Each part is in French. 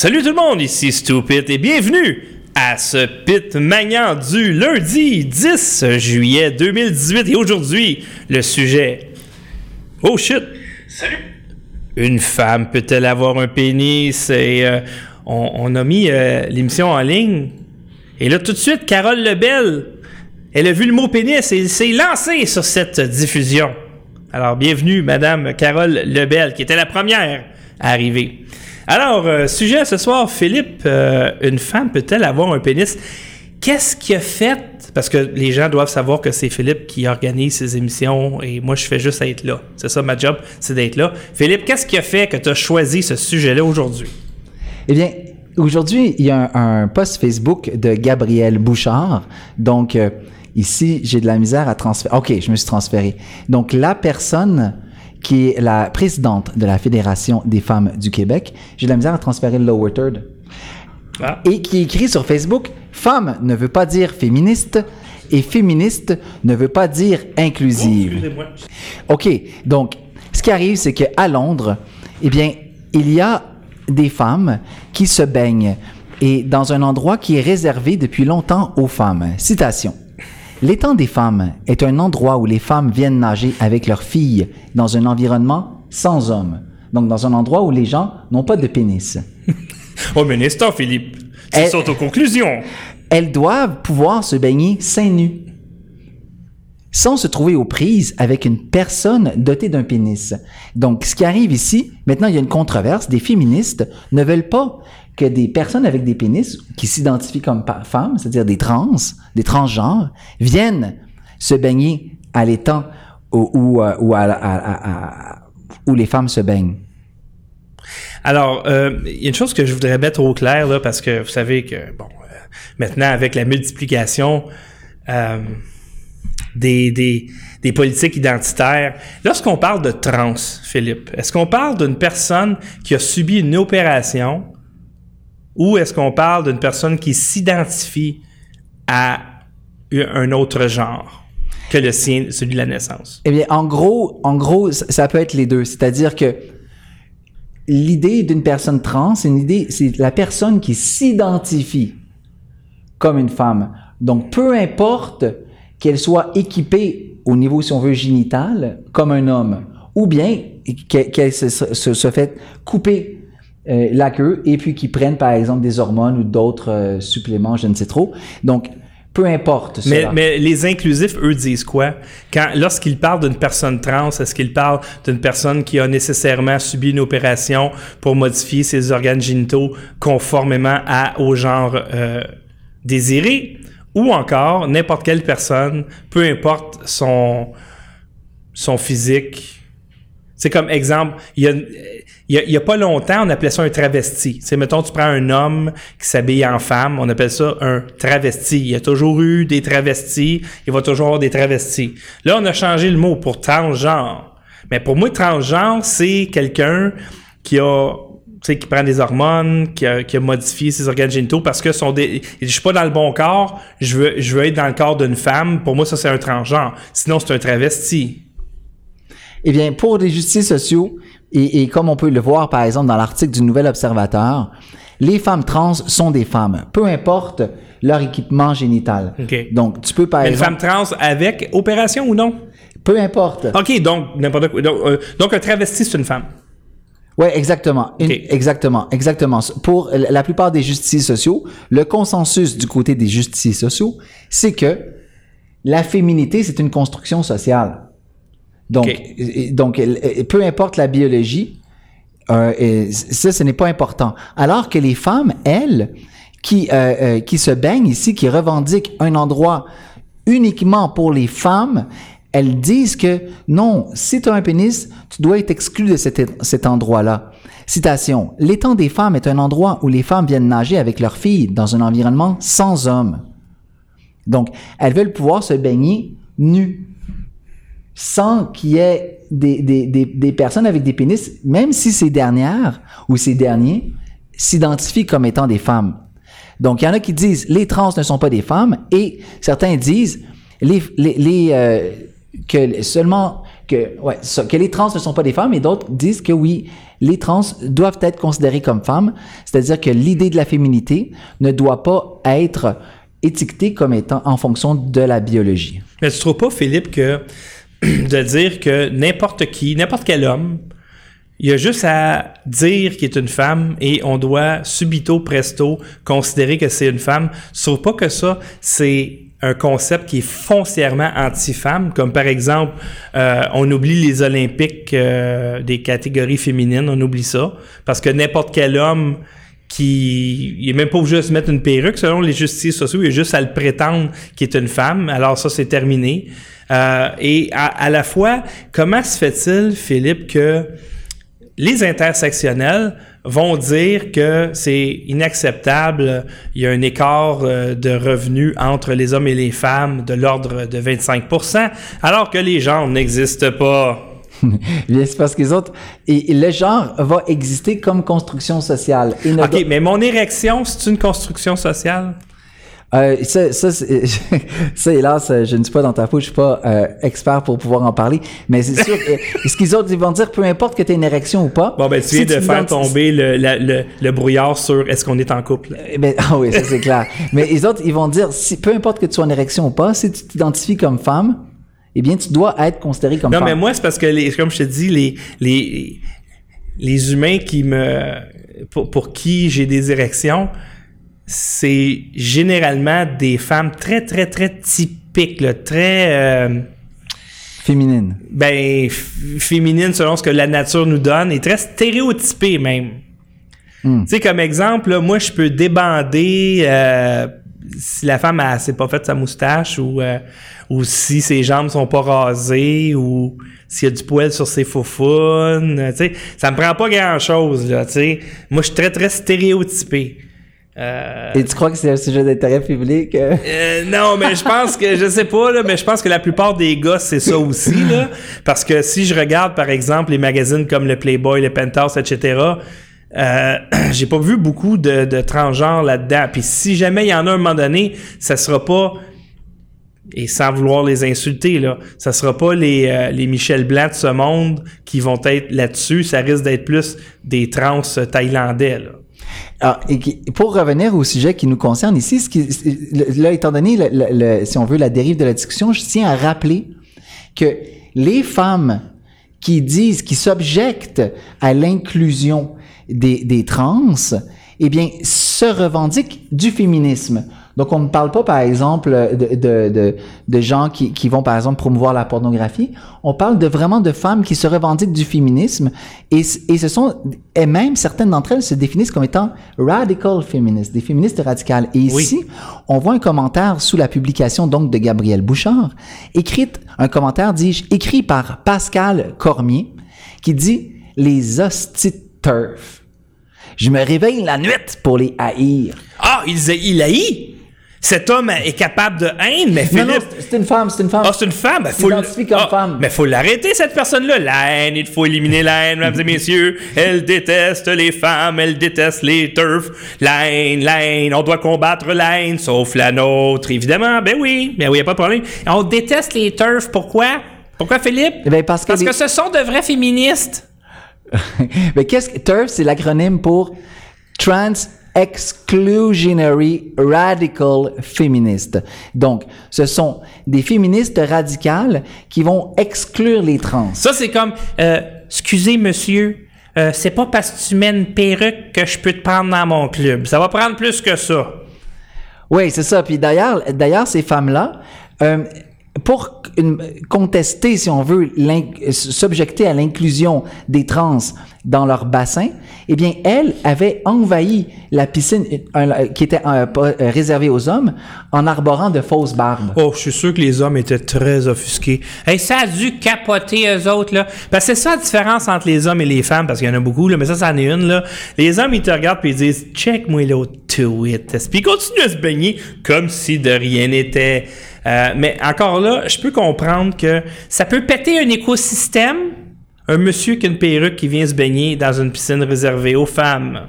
Salut tout le monde, ici Stupid et bienvenue à ce Pit Magnan du lundi 10 juillet 2018 et aujourd'hui le sujet. Oh shit! Salut! Une femme peut-elle avoir un pénis? Et euh, on, on a mis euh, l'émission en ligne. Et là tout de suite, Carole Lebel, elle a vu le mot pénis et s'est lancée sur cette diffusion. Alors bienvenue Madame Carole Lebel qui était la première à arriver. Alors, euh, sujet ce soir, Philippe, euh, une femme peut-elle avoir un pénis? Qu'est-ce qui a fait? Parce que les gens doivent savoir que c'est Philippe qui organise ces émissions et moi, je fais juste être là. C'est ça ma job, c'est d'être là. Philippe, qu'est-ce qui a fait que tu as choisi ce sujet-là aujourd'hui? Eh bien, aujourd'hui, il y a un, post Facebook de Gabriel Bouchard. Donc, euh, ici, j'ai de la misère à transférer. OK, je me suis transféré. Donc, la personne qui est la présidente de la Fédération des femmes du Québec, j'ai de la misère à transférer le lower third. Ah. Et qui écrit sur Facebook, femme ne veut pas dire féministe et féministe ne veut pas dire inclusive. Excusez-moi. OK. Donc, ce qui arrive, c'est qu'à Londres, eh bien, il y a des femmes qui se baignent et dans un endroit qui est réservé depuis longtemps aux femmes. Citation. L'étang des femmes est un endroit où les femmes viennent nager avec leurs filles dans un environnement sans hommes. Donc, dans un endroit où les gens n'ont pas de pénis. Oh, mais instant, Philippe? Tu Elle- sautes aux conclusions. Elles doivent pouvoir se baigner seins nus sans se trouver aux prises avec une personne dotée d'un pénis. Donc, ce qui arrive ici, maintenant, il y a une controverse. Des féministes ne veulent pas que des personnes avec des pénis qui s'identifient comme femmes, c'est-à-dire des trans, des transgenres, viennent se baigner à l'étang où, euh, où les femmes se baignent. Alors, euh, il y a une chose que je voudrais mettre au clair, là, parce que vous savez que, bon, euh, maintenant, avec la multiplication des, des, des politiques identitaires, lorsqu'on parle de trans, Philippe, est-ce qu'on parle d'une personne qui a subi une opération ou est-ce qu'on parle d'une personne qui s'identifie à un autre genre que le sien, celui de la naissance? Eh bien, en gros, en gros, ça peut être les deux. C'est-à-dire que l'idée d'une personne trans, c'est une idée, c'est la personne qui s'identifie comme une femme. Donc, peu importe qu'elle soit équipée au niveau, si on veut, génital, comme un homme, ou bien qu'elle se, se, se fait couper euh, la queue et puis qu'ils prennent, par exemple, des hormones ou d'autres euh, suppléments, je ne sais trop. Donc, peu importe Mais, les inclusifs, eux, disent quoi? Quand, lorsqu'ils parlent d'une personne trans, est-ce qu'ils parlent d'une personne qui a nécessairement subi une opération pour modifier ses organes génitaux conformément à, au genre euh, désiré? Ou encore, n'importe quelle personne, peu importe son, physique. C'est comme exemple, il y a, pas longtemps, on appelait ça un travesti. C'est mettons, tu prends un homme qui s'habille en femme, on appelle ça un travesti. Il y a toujours eu des travestis, il va toujours avoir des travestis. Là, on a changé le mot pour transgenre. Mais pour moi, transgenre, c'est quelqu'un qui a qui prend des hormones, qui a, qui a modifié ses organes génitaux parce que sont des. Je suis pas dans le bon corps, je veux, je veux être dans le corps d'une femme. Pour moi, ça, c'est un transgenre. Sinon, c'est un travesti. Eh bien, pour les justices sociaux, et, et comme on peut le voir par exemple dans l'article du Nouvel Observateur, les femmes trans sont des femmes, peu importe leur équipement génital. OK. Donc, tu peux par Une exemple... femme trans avec opération ou non? Peu importe. OK, donc n'importe quoi. Donc, euh, donc, un travesti, c'est une femme. Ouais, exactement. Une- exactement, exactement. Pour la plupart des justiciers sociaux, le consensus du côté des justiciers sociaux, c'est que la féminité, c'est une construction sociale. Donc, donc peu importe la biologie, euh, et ça, ce n'est pas important. Alors que les femmes, elles, qui, euh, euh, qui se baignent ici, qui revendiquent un endroit uniquement pour les femmes, elles disent que non, si tu as un pénis, tu dois être exclu de cet, endroit-là. Citation. L'étang des femmes est un endroit où les femmes viennent nager avec leurs filles dans un environnement sans hommes. Donc, elles veulent pouvoir se baigner nues sans qu'il y ait des, des personnes avec des pénis, même si ces dernières ou ces derniers s'identifient comme étant des femmes. Donc, il y en a qui disent les trans ne sont pas des femmes et certains disent les, les, les, euh, que seulement que, ouais, que les trans ne sont pas des femmes et d'autres disent que oui, les trans doivent être considérés comme femmes. C'est-à-dire que l'idée de la féminité ne doit pas être étiquetée comme étant en fonction de la biologie. Mais tu trouves pas, Philippe, que de dire que n'importe qui, n'importe quel homme, il y a juste à dire qu'il est une femme et on doit subito presto considérer que c'est une femme. Trouves pas que ça, c'est un concept qui est foncièrement anti-femme, comme par exemple, euh, on oublie les Olympiques euh, des catégories féminines, on oublie ça, parce que n'importe quel homme qui il est même pas obligé de se mettre une perruque selon les justices sociaux, il est juste à le prétendre qu'il est une femme. Alors ça, c'est terminé. Euh, et à, à, la fois, comment se fait-il, Philippe, que les intersectionnels vont dire que c'est inacceptable, il y a un écart euh, de revenus entre les hommes et les femmes de l'ordre de 25% alors que les genres n'existent pas. c'est parce que les autres. Et, le genre va exister comme construction sociale. OK, mais mon érection, c'est une construction sociale? Euh, ça, ça, ça, hélas, je ne suis pas dans ta peau, je suis pas euh, expert pour pouvoir en parler, mais c'est sûr que ce qu'ils autres ils vont dire, peu importe que tu aies une érection ou pas. Bon, ben, tu viens de faire tomber le, le, le, brouillard sur est-ce qu'on est en couple? Eh ben, ah oui, ça c'est clair. mais les autres, ils vont dire, si, peu importe que tu sois en érection ou pas, si tu t'identifies comme femme, eh bien, tu dois être considéré comme non, femme. Non, mais moi, c'est parce que, les, comme je te dis, les, les, les humains qui me, pour, pour qui j'ai des érections, c'est généralement des femmes très, très, très typiques, là, très... Euh, féminines. Ben, féminines selon ce que la nature nous donne, et très stéréotypées même. Hmm. Tu sais, comme exemple, là, moi, je peux débander euh, si la femme a s'est pas fait sa moustache ou, euh, ou si ses jambes sont pas rasées ou s'il y a du poil sur ses faufounes. Tu sais, ça me prend pas grand-chose, là, tu sais. Moi, je suis très, très stéréotypé. Euh, Et tu crois que c'est un sujet d'intérêt public? Euh? Euh, non, mais je pense que, je sais pas, là, mais je pense que la plupart des gars, c'est ça aussi, là. Parce que si je regarde, par exemple, les magazines comme le Playboy, le Penthouse, etc., j'ai pas vu beaucoup de, de transgenres là-dedans. Puis si jamais il y en a un moment donné, ça sera pas et sans vouloir les insulter, là, ça sera pas les, les Michel Blanc de ce monde qui vont être là-dessus, ça risque d'être plus des trans thaïlandais. Là. Et pour revenir au sujet qui nous concerne ici, là, étant donné, si on veut, la dérive de la discussion, je tiens à rappeler que les femmes qui disent, qui s'objectent à l'inclusion des, des trans, eh bien, se revendiquent du féminisme. Donc, on ne parle pas, par exemple, de, de, de, de gens qui, qui, vont, par exemple, promouvoir la pornographie. On parle de vraiment de femmes qui se revendiquent du féminisme et, et ce sont, et même certaines d'entre elles se définissent comme étant radical feminists, des féministes radicales. Et ici, on voit un commentaire sous la publication, donc, de Gabrielle Bouchard, écrite, un commentaire, dis-je, écrit par Pascal Cormier, qui dit, les hosties turf. Je me réveille la nuit pour les haïr. Ah, il, il haït? Cet homme est capable de haine, mais Philippe... Non, non, c'est une femme, c'est une femme. Ah, c'est une femme. Ben, faut s'identifie comme ah, femme. Mais faut l'arrêter, cette personne-là. La haine, il faut éliminer la haine, mesdames et messieurs. Elle déteste les femmes, elle déteste les turfs. La haine, la haine, on doit combattre la haine, sauf la nôtre, évidemment. Ben oui, ben oui, y a pas de problème. On déteste les turfs, pourquoi? Pourquoi, Philippe? Eh ben parce que, parce que ce sont de vrais féministes. mais qu'est-ce que... TERF, c'est l'acronyme pour Trans exclusionary radical feminist. Donc, ce sont des féministes radicales qui vont exclure les trans. Ça, c'est comme, euh, excusez monsieur, euh, c'est pas parce que tu mets une perruque que je peux te prendre dans mon club. Ça va prendre plus que ça. Oui, c'est ça. Puis d'ailleurs, d'ailleurs, ces femmes-là, euh, pour contester, si on veut, s'objecter à l'inclusion des trans dans leur bassin, eh bien, elle avait envahi la piscine qui était euh, euh, réservée aux hommes en arborant de fausses barbes. Oh, je suis sûr que les hommes étaient très offusqués. Et ça a dû capoter eux autres, là. Parce que c'est ça la différence entre les hommes et les femmes, parce qu'il y en a beaucoup, là, mais ça, c'en est une, là. Les hommes, ils te regardent puis ils disent, check-moi l'autre tweet. Puis ils continuent à se baigner comme si de rien n'était. Euh, mais encore là, je peux comprendre que ça peut péter un écosystème. Un monsieur qui a une perruque qui vient se baigner dans une piscine réservée aux femmes.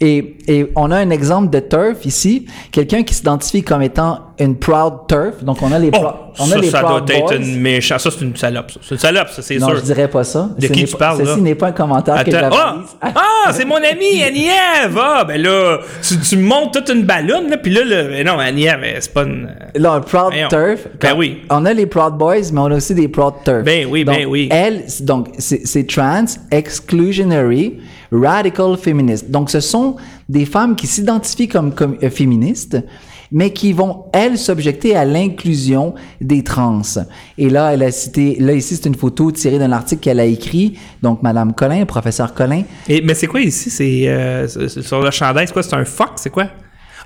Et, et on a un exemple de turf ici, quelqu'un qui s'identifie comme étant une proud turf. Donc, on a les, Oh, on ça, a les ça proud doit être boys. une méchante. Ça, c'est une salope. C'est une salope, ça, c'est Non, sûr. je dirais pas ça. De qui tu parles, là? Ceci n'est pas un commentaire que Attends. j'avalise. Ah, ah, c'est mon ami Annie-Ève. Ah, ben là, tu, montes toute une ballonne, là, puis là, le, ben non, Annie-Ève, c'est pas une... Là, un proud Voyons. turf. Ben oui. On a les proud boys, mais on a aussi des proud turf. Ben oui, donc, ben oui. Elle, donc, c'est c'est trans, exclusionary, radical feminist. Donc, ce sont des femmes qui s'identifient comme, comme euh, féministes, mais qui vont, elles, s'objecter à l'inclusion des trans. Et là, elle a cité, là, ici, c'est une photo tirée d'un article qu'elle a écrit. Donc, Madame Collin, professeur Collin, Et, mais c'est quoi ici? C'est euh, c'est- sur le chandail, c'est quoi? C'est un fuck, c'est quoi?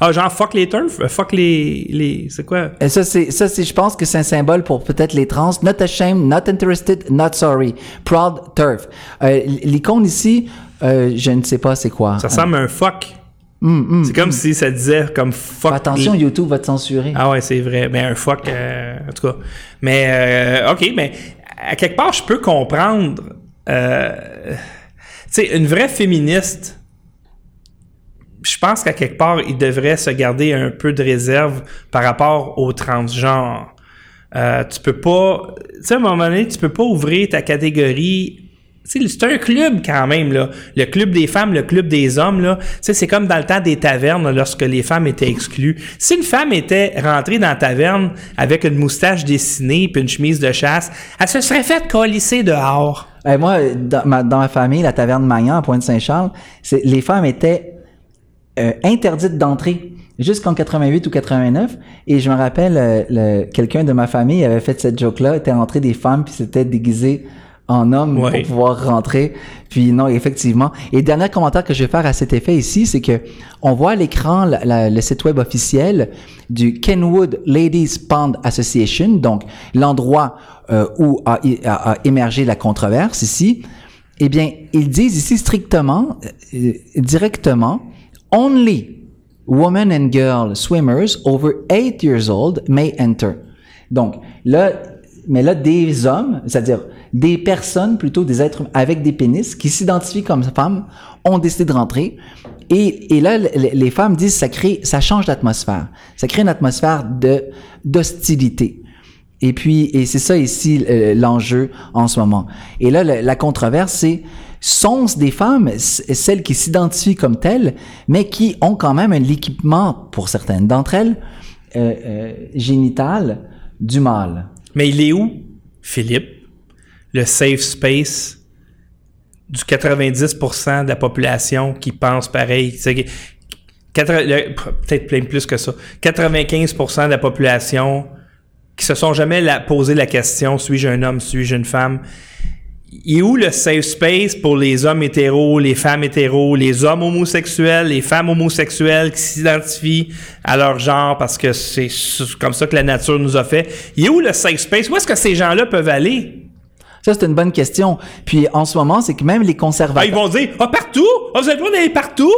Ah, genre fuck les turfs? Euh, Fuck les... les c'est quoi? Et ça, c'est, ça, c'est, je pense que c'est un symbole pour peut-être les trans. Not ashamed, not interested, not sorry. Proud turf. Euh, l'icône ici, euh, je ne sais pas c'est quoi. Ça ressemble à un fuck. Hum, c'est comme si ça disait comme fuck. Attention, les- YouTube va te censurer. Ah ouais, c'est vrai. Mais un fuck, euh, en tout cas. Mais, euh, OK, mais à quelque part, je peux comprendre. euh, tu sais, une vraie féministe, je pense qu'à quelque part, il devrait se garder un peu de réserve par rapport aux transgenres. Euh, tu peux pas. Tu sais, à un moment donné, tu peux pas ouvrir ta catégorie. C'est un club quand même, là. Le club des femmes, le club des hommes, là. C'est comme dans le temps des tavernes, lorsque les femmes étaient exclues. Si une femme était rentrée dans la taverne avec une moustache dessinée puis une chemise de chasse, elle se serait faite colisser dehors. Euh, moi, dans ma, famille, la taverne Magnan à Pointe-Saint-Charles, les femmes étaient euh, interdites d'entrer jusqu'en 88 ou 89. Et je me rappelle, euh, quelqu'un de ma famille avait fait cette joke-là, était rentré des femmes puis s'était déguisé en homme Ouais. pour pouvoir rentrer. Puis non, effectivement. Et dernier commentaire que je vais faire à cet effet ici, c'est que on voit à l'écran le site web officiel du Kenwood Ladies Pond Association, donc l'endroit euh, où a, a- a émergé la controverse ici. Eh bien, ils disent ici strictement, euh, directement, only women and girl swimmers over 8 years old may enter. Donc, là, mais là, des hommes, c'est-à-dire des personnes, plutôt des êtres avec des pénis, qui s'identifient comme femmes, ont décidé de rentrer. Et, et là, les femmes disent ça crée, ça change l'atmosphère. Ça crée une atmosphère de d'hostilité. Et puis, et c'est ça ici l'enjeu en ce moment. Et là, la, controverse, c'est sont-ce des femmes, celles qui s'identifient comme telles, mais qui ont quand même un équipement, pour certaines d'entre elles, euh, euh, génital du mâle? Mais il est où, Philippe, le safe space du 90% de la population qui pense pareil? Peut-être plein plus que ça. 95% de la population qui se sont jamais posé la question suis-je un homme, suis-je une femme? Est où le safe space pour les hommes hétéros, les femmes hétéros, les hommes homosexuels, les femmes homosexuelles qui s'identifient à leur genre parce que c'est comme ça que la nature nous a fait? Est où le safe space? Où est-ce que ces gens-là peuvent aller? Ça, c'est une bonne question. Puis en ce moment, c'est que même les Ah, conservateurs... ils vont dire, ah, partout? Ah, vous avez le droit d'aller partout?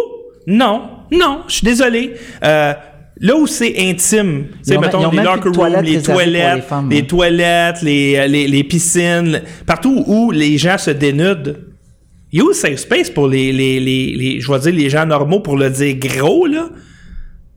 Non, non, je suis désolé. Euh, là où c'est intime, ils mettons, les locker rooms, toilettes les toilettes, les femmes, les hein. toilettes, les, euh, les, les piscines, le- partout où les gens se dénudent. Il y a où le safe space pour les, les, les, les- je vais dire les gens normaux pour le dire gros, là?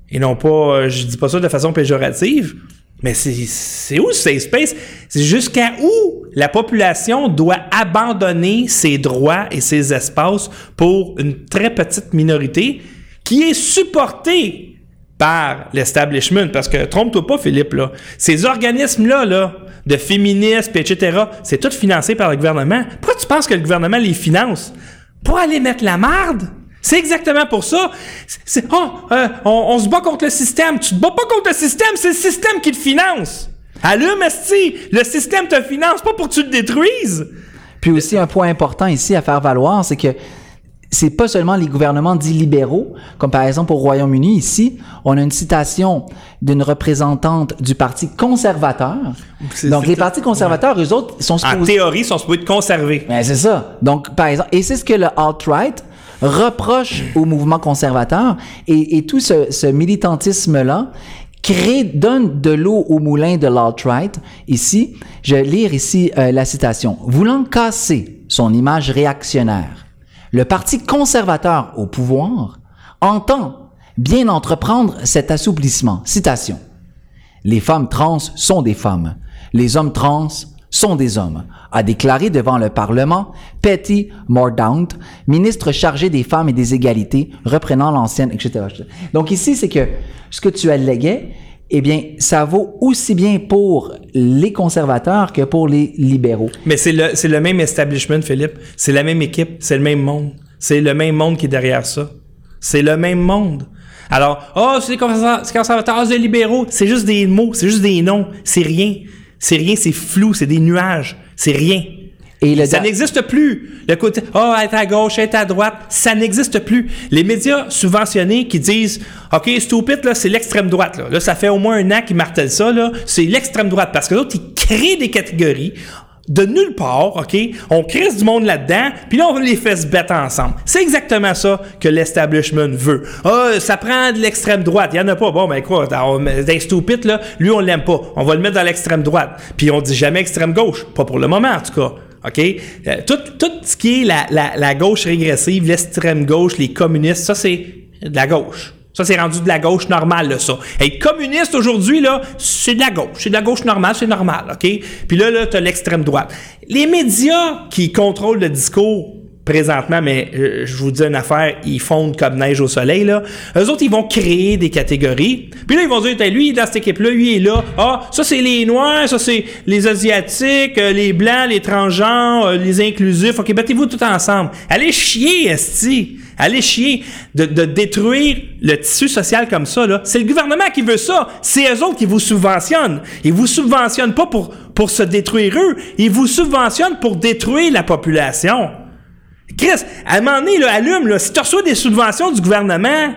Et non pas, euh, je dis pas ça de façon péjorative, mais c'est, où safe space? C'est jusqu'à où la population doit abandonner ses droits et ses espaces pour une très petite minorité qui est supportée par l'establishment? Parce que, trompe-toi pas, Philippe, là. Ces organismes-là, là, de féminisme, etc., c'est tout financé par le gouvernement. Pourquoi tu penses que le gouvernement les finance? Pour aller mettre la marde? C'est exactement pour ça. C'est, c'est- oh, euh, on, on se bat contre le système. Tu te bats pas contre le système, c'est le système qui te finance. Allume, esti, le système te finance pas pour que tu le détruises. Puis aussi, un point important ici à faire valoir, c'est que c'est pas seulement les gouvernements dits libéraux, comme par exemple au Royaume-Uni, ici, on a une citation d'une représentante du Parti conservateur. C'est- Donc, c'est les tout- partis conservateurs, eux autres, sont En supposés... théorie, ils sont supposés te conserver. Ben, c'est ça. Donc, par exemple, et c'est ce que le alt-right reproche au mouvement conservateur et, tout ce, ce militantisme-là crée, donne de l'eau au moulin de l'alt-right. Ici, je vais lire ici euh, la citation. Voulant casser son image réactionnaire, le Parti conservateur au pouvoir entend bien entreprendre cet assouplissement. Citation. Les femmes trans sont des femmes. Les hommes trans sont des hommes, a déclaré devant le Parlement Patty Mordaunt, ministre chargée des femmes et des égalités, reprenant l'ancienne, etc. Donc ici, c'est que ce que tu alléguais, eh bien, ça vaut aussi bien pour les conservateurs que pour les libéraux. Mais c'est le, c'est le même establishment, Philippe. C'est la même équipe, c'est le même monde. C'est le même monde qui est derrière ça. C'est le même monde. Alors, oh, c'est les conservateurs, c'est les libéraux. C'est juste des mots, c'est juste des noms. C'est rien. C'est rien, c'est flou, c'est des nuages. C'est rien. Et ça n'existe plus. Le côté, oh, être à gauche, être à droite, ça n'existe plus. Les médias subventionnés qui disent, OK, stupid, là, c'est l'extrême droite, là. Là, ça fait au moins un an qu'ils martèlent ça, là. C'est l'extrême droite. Parce que l'autre, ils créent des catégories de nulle part, OK? On crée du monde là-dedans, puis là, on les fait se battre ensemble. C'est exactement ça que l'establishment veut. Ah, ça prend de l'extrême droite. Il y en a pas. Bon, ben quoi, dans stupide, là, lui, on l'aime pas. On va le mettre dans l'extrême droite. Puis on dit jamais extrême gauche. Pas pour le moment, en tout cas. OK? Euh, tout, tout ce qui est la, la, la gauche régressive, l'extrême gauche, les communistes, ça, c'est de la gauche. Ça, c'est rendu de la gauche normale, là, ça. Être communiste aujourd'hui, là, c'est de la gauche. C'est de la gauche normale, c'est normal, OK? Puis là, là, t'as l'extrême droite. Les médias qui contrôlent le discours présentement, mais euh, je vous dis une affaire, ils fondent comme neige au soleil, là. Eux autres, ils vont créer des catégories. Puis là, ils vont dire, lui, dans cette équipe-là, lui, est là. Ah, ça, c'est les Noirs, ça, c'est les Asiatiques, euh, les Blancs, les transgenres, euh, les inclusifs. OK, battez-vous tout ensemble. Allez chier, esti. Allez chier de, détruire le tissu social comme ça. Là. C'est le gouvernement qui veut ça. C'est eux autres qui vous subventionnent. Ils vous subventionnent pas pour, pour se détruire eux. Ils vous subventionnent pour détruire la population. Chris, à un moment donné, là, allume, là, si tu reçois des subventions du gouvernement,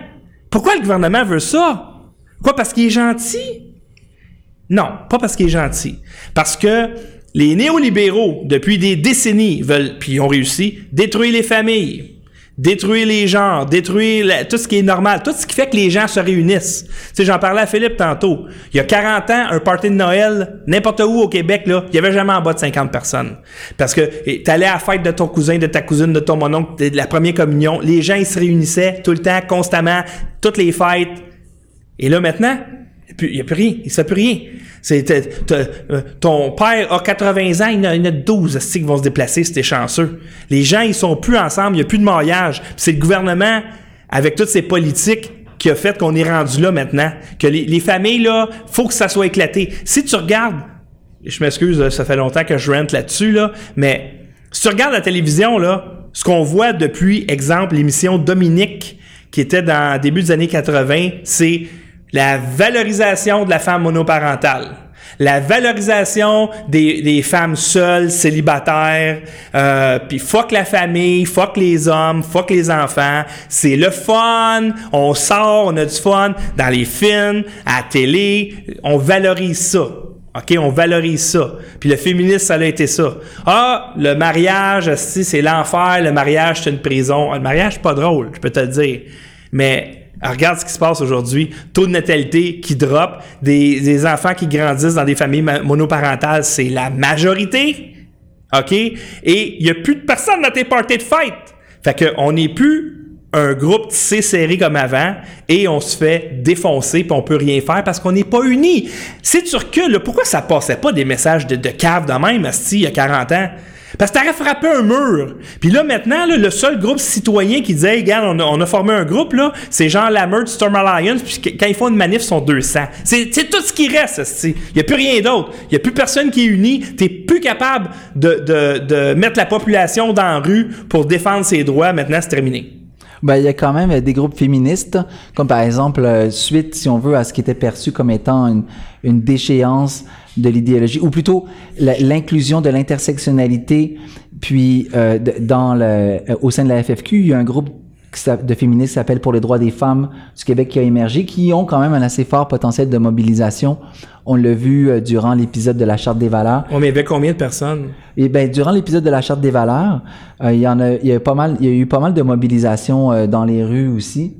pourquoi le gouvernement veut ça? Quoi, parce qu'il est gentil? Non, pas parce qu'il est gentil. Parce que les néolibéraux, depuis des décennies, veulent, puis ont réussi, détruire les familles détruire les genres, détruire tout ce qui est normal, tout ce qui fait que les gens se réunissent. Tu sais, j'en parlais à Philippe tantôt. Il y a 40 ans, un party de Noël, n'importe où au Québec, là, il y avait jamais en bas de 50 personnes. Parce que t'allais à la fête de ton cousin, de ta cousine, de ton mononcle, de la première communion, les gens, ils se réunissaient tout le temps, constamment, toutes les fêtes. Et là, maintenant, il n'y a plus rien. Il ne plus rien. C'est, euh, ton père a 80 ans, il y en a, 12 qui vont se déplacer, c'était chanceux. Les gens, ils sont plus ensemble, il n'y a plus de mariage. c'est le gouvernement, avec toutes ces politiques, qui a fait qu'on est rendu là maintenant. Que les, familles, là, faut que ça soit éclaté. Si tu regardes, je m'excuse, ça fait longtemps que je rentre là-dessus, là, mais si tu regardes la télévision, là, ce qu'on voit depuis, exemple, l'émission Dominique, qui était dans début des années 80, c'est la valorisation de la femme monoparentale, la valorisation des, femmes seules, célibataires, euh, puis fuck la famille, fuck les hommes, fuck les enfants, c'est le fun, on sort, on a du fun dans les films, à la télé, on valorise ça. OK, on valorise ça. Puis le féminisme, ça a été ça. Ah, le mariage, c'est l'enfer, le mariage, c'est une prison. Le mariage, c'est pas drôle, je peux te le dire. Mais regarde ce qui se passe aujourd'hui. Taux de natalité qui drop, des, enfants qui grandissent dans des familles monoparentales, c'est la majorité. OK? Et il n'y a plus de personnes dans tes parties de fête. Fait qu'on n'est plus un groupe tissé serré comme avant et on se fait défoncer puis on peut rien faire parce qu'on n'est pas unis. Si tu recules, pourquoi ça passait pas des messages de, de cave de même, il y a 40 ans? Parce que t'aurais frappé un mur. Puis là, maintenant, le seul groupe citoyen qui disait, regarde, on a, formé un groupe, là, c'est genre la meute Storm Alliance, puis quand ils font une manif, ils sont 200. C'est tout ce qui reste, Il n'y a plus rien d'autre. Il n'y a plus personne qui est uni. T'es plus capable de, mettre la population dans la rue pour défendre ses droits. Maintenant, c'est terminé. Ben, il y a quand même des groupes féministes, comme par exemple, euh, suite, si on veut, à ce qui était perçu comme étant une déchéance de l'idéologie, ou plutôt l'inclusion de l'intersectionnalité. Puis, euh, dans le, euh, au sein de la FFQ, il y a un groupe de féministes qui s'appelle Pour les droits des femmes du Québec qui a émergé, qui ont quand même un assez fort potentiel de mobilisation. On l'a vu euh, durant l'épisode de la Charte des valeurs. On avait combien de personnes? Et ben, durant l'épisode de la Charte des valeurs, il y en a, il y a pas mal, il y a eu pas mal de mobilisation dans les rues aussi.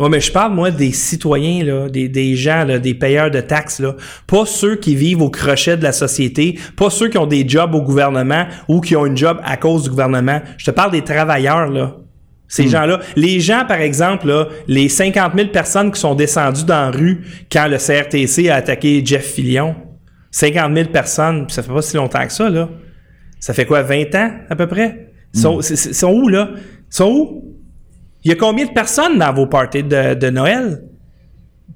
Oui, mais je parle, moi, des citoyens, là, des, des gens, là, des payeurs de taxes, là. Pas ceux qui vivent au crochet de la société, pas ceux qui ont des jobs au gouvernement ou qui ont une job à cause du gouvernement. Je te parle des travailleurs, là. Ces gens-là, les gens, par exemple, là, les 50 000 personnes qui sont descendues dans la rue quand le CRTC a attaqué Jeff Fillion, 50 000 personnes, ça fait pas si longtemps que ça, là. Ça fait quoi, 20 ans, à peu près? Ils sont, c'est- sont où, là? Ils sont où? Il y a combien de personnes dans vos parties de, Noël?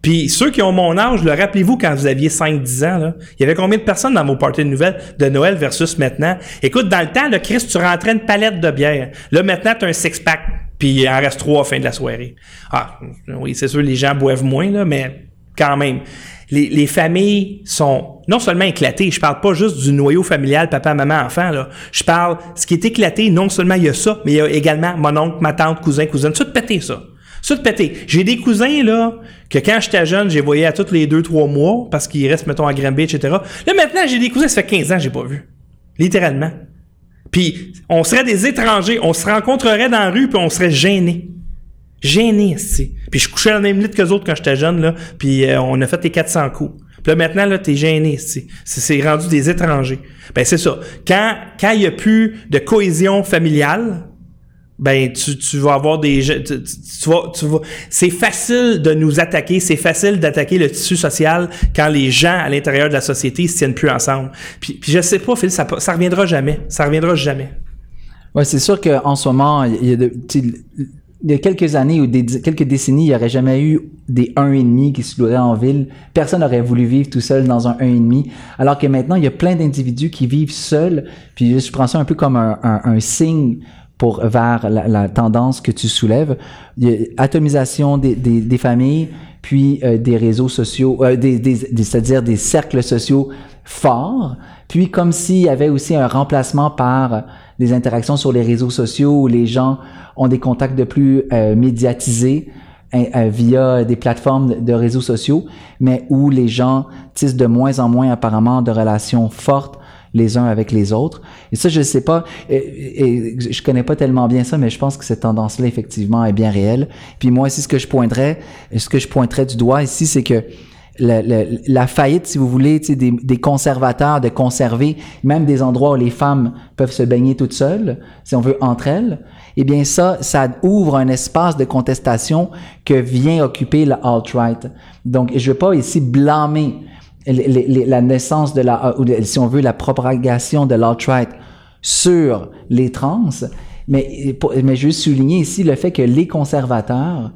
Puis ceux qui ont mon âge, le rappelez-vous quand vous aviez 5-10 ans, là, il y avait combien de personnes dans vos parties de nouvelles de Noël versus maintenant? Écoute, dans le temps, le Christ, tu rentrais une palette de bière. Là, maintenant, tu as un six-pack, puis il en reste trois à la fin de la soirée. Ah, oui, c'est sûr, les gens boivent moins, là, mais quand même. Les, les familles sont non seulement éclatées, je parle pas juste du noyau familial, papa, maman, enfant, là. Je parle, ce qui est éclaté, non seulement il y a ça, mais il y a également mon oncle, ma tante, cousin, cousine. De péter, ça. De péter. J'ai des cousins, là, que quand j'étais jeune, j'ai voyé à tous les deux, trois mois, parce qu'ils restent, mettons, à Granby, etc. Là, maintenant, j'ai des cousins, ça fait 15 ans que j'ai pas vu. Littéralement. Puis, on serait des étrangers, on se rencontrerait dans la rue, puis on serait gênés. Gênés, esti. Puis je couchais dans le même lit que les autres quand j'étais jeune, là, puis euh, on a fait les 400 coups. Puis là, maintenant, là, t'es gêné, esti. C'est rendu des étrangers. Ben, c'est ça. Quand quand il y a plus de cohésion familiale, ben tu, tu vas avoir des tu, tu- vas tu vas c'est facile de nous attaquer c'est facile d'attaquer le tissu social quand les gens à l'intérieur de la société se tiennent plus ensemble puis, puis je sais pas Phil ça ça reviendra jamais ça reviendra jamais Ouais, c'est sûr qu'en ce moment, il y a, de, il y a quelques années ou des, quelques décennies, il n'y aurait jamais eu des 1,5 qui se loueraient en ville. Personne n'aurait voulu vivre tout seul dans un 1,5. Alors que maintenant, il y a plein d'individus qui vivent seuls. Puis je prends ça un peu comme un, un, un signe pour vers la, tendance que tu soulèves. Il y a atomisation des, des, des familles, puis euh, des réseaux sociaux, euh, des- c'est-à-dire des cercles sociaux forts, puis comme s'il y avait aussi un remplacement par des interactions sur les réseaux sociaux où les gens ont des contacts de plus euh, médiatisés hein, euh, via des plateformes de, réseaux sociaux, mais où les gens tissent de moins en moins apparemment de relations fortes les uns avec les autres. Et ça, je sais pas, et, et je connais pas tellement bien ça, mais je pense que cette tendance-là, effectivement, est bien réelle. Puis moi, ici, ce que je pointerais, ce que je pointerais du doigt ici, c'est que la, faillite, si vous voulez, des, des conservateurs de conserver même des endroits où les femmes peuvent se baigner toutes seules, si on veut, entre elles, eh bien ça, ça ouvre un espace de contestation que vient occuper la alt-right. Donc, je veux pas ici blâmer la naissance de la, ou si on veut, la propagation de l'alt-right sur les trans, mais, mais je veux souligner ici le fait que les conservateurs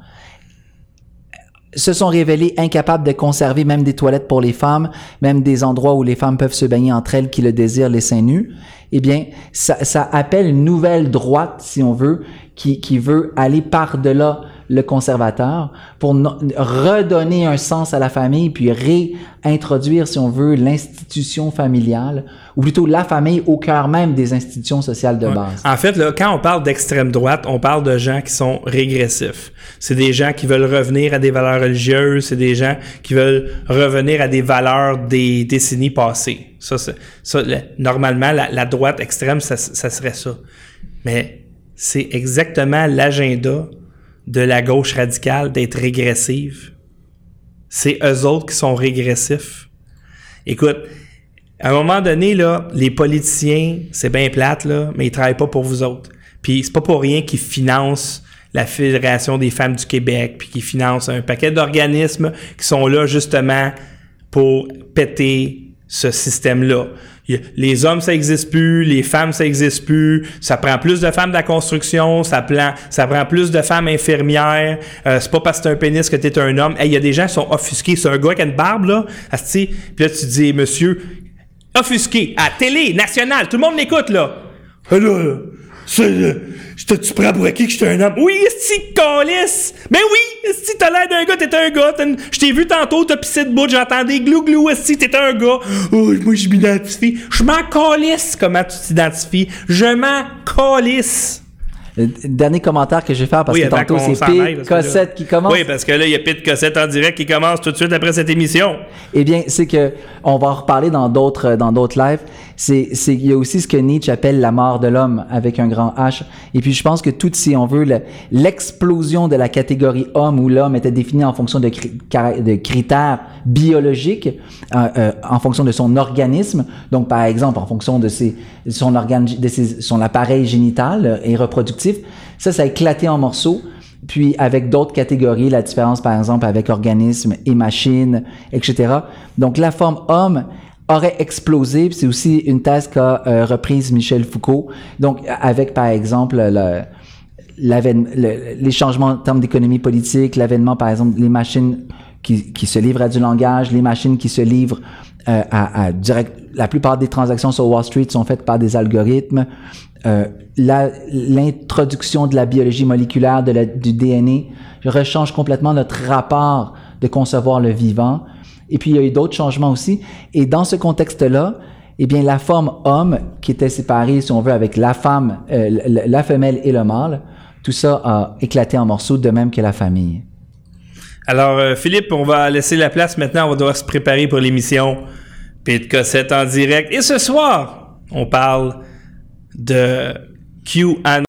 se sont révélés incapables de conserver même des toilettes pour les femmes, même des endroits où les femmes peuvent se baigner entre elles qui le désirent, les seins nus, eh bien, ça, ça appelle une nouvelle droite, si on veut, qui, qui veut aller par-delà le conservateur pour no- redonner un sens à la famille, puis réintroduire, si on veut, l'institution familiale, ou plutôt la famille au cœur même des institutions sociales de base. En fait, là, quand on parle d'extrême droite, on parle de gens qui sont régressifs. C'est des gens qui veulent revenir à des valeurs religieuses, c'est des gens qui veulent revenir à des valeurs des décennies passées. Ça, c'est, ça le- normalement, la, la droite extrême, ça, ça serait ça. Mais c'est exactement l'agenda de la gauche radicale d'être régressive. C'est eux autres qui sont régressifs. Écoute, à un moment donné, là, les politiciens, c'est bien plate, là, mais ils travaillent pas pour vous autres. Puis c'est pas pour rien qu'ils financent la Fédération des femmes du Québec, puis qu'ils financent un paquet d'organismes qui sont là justement pour péter ce système-là. Les hommes, ça existe plus, les femmes, ça existe plus, ça prend plus de femmes de la construction, ça prend, plus de femmes infirmières, euh, c'est pas parce que t'es un pénis que t'es un homme. Il y a des gens qui sont offusqués, c'est un gars qui a une barbe, là, puis là, tu dis, monsieur, offusqué, à télé, nationale, tout le monde l'écoute, là. C'est, euh, j'étais- tu prends pour acquis que j'étais un homme. Oui, esti, calice! Mais oui, esti, t'as l'air d'un gars, t'es un gars. Je t'ai vu tantôt, t'as pissé de bout, j'entends des glou-glou, esti, t'es un gars. Oh, moi, je m'identifie. Je m'en calisse comment tu t'identifies. Je m'en calisse. Le dernier commentaire que je vais faire parce Oui, que tantôt c'est s'en aille, P. parce que là- Cossette qui commence. Oui, parce que là, il y a Pete Cossette en direct qui commence tout de suite après cette émission. Eh bien, c'est que on va en reparler dans d'autres dans d'autres lives. C'est, il y a aussi ce que Nietzsche appelle la mort de l'homme avec un grand H. Et puis je pense que tout, si on veut, le- l'explosion de la catégorie homme où l'homme était défini en fonction de, critères biologiques, euh, euh, en fonction de son organisme. Donc par exemple, en fonction de ses, son organe, de ses- son appareil génital euh, et reproductif. Ça, ça a éclaté en morceaux. Puis avec d'autres catégories, la différence par exemple avec organisme et machine, etc. Donc la forme homme aurait explosé. C'est aussi une thèse qu'a euh, reprise Michel Foucault. Donc avec par exemple le, le- les changements en termes d'économie politique, l'avènement par exemple des machines qui, qui se livrent à du langage, les machines qui se livrent euh, à, à direct. La plupart des transactions sur Wall Street sont faites par des algorithmes. Euh, L'introduction de la biologie moléculaire, de la, du DNA, rechange complètement notre rapport de concevoir le vivant. Et puis, il y a eu d'autres changements aussi. Et dans ce contexte-là, eh bien, la forme homme, qui était séparée, si on veut, avec la femme, euh, la, femelle et le mâle, tout ça a éclaté en morceaux, de même que la famille. Alors, euh, Philippe, on va laisser la place maintenant. On va devoir se préparer pour l'émission Pete Cossette en direct. Et ce soir, on parle de QAnon.